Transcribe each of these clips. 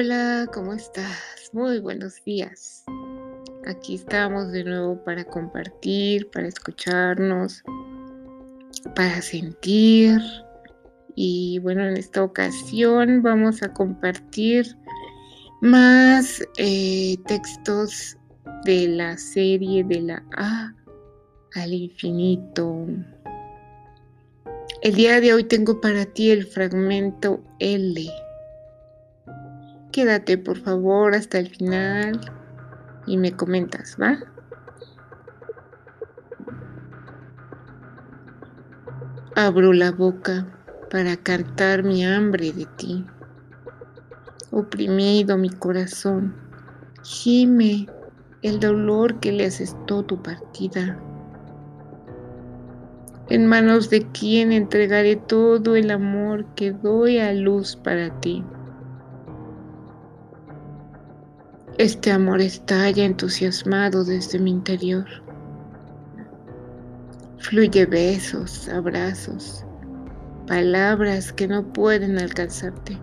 Hola, ¿cómo estás? Muy buenos días. Aquí estamos de nuevo para compartir, para escucharnos, para sentir. Y bueno, en esta ocasión vamos a compartir más eh, textos de la serie de la A al infinito. El día de hoy tengo para ti el fragmento L quédate por favor hasta el final y me comentas, ¿va? Abro la boca para cantar mi hambre de ti. Oprimido mi corazón, gime el dolor que le asestó tu partida. En manos de quien entregaré todo el amor que doy a luz para ti. Este amor estalla entusiasmado desde mi interior. Fluye besos, abrazos, palabras que no pueden alcanzarte.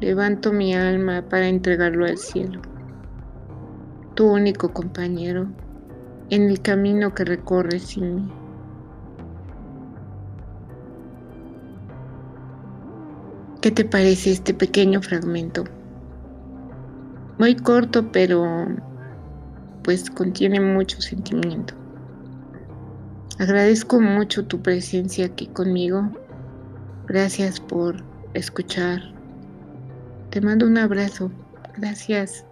Levanto mi alma para entregarlo al cielo, tu único compañero en el camino que recorres sin mí. ¿Qué te parece este pequeño fragmento? Muy corto, pero pues contiene mucho sentimiento. Agradezco mucho tu presencia aquí conmigo. Gracias por escuchar. Te mando un abrazo. Gracias.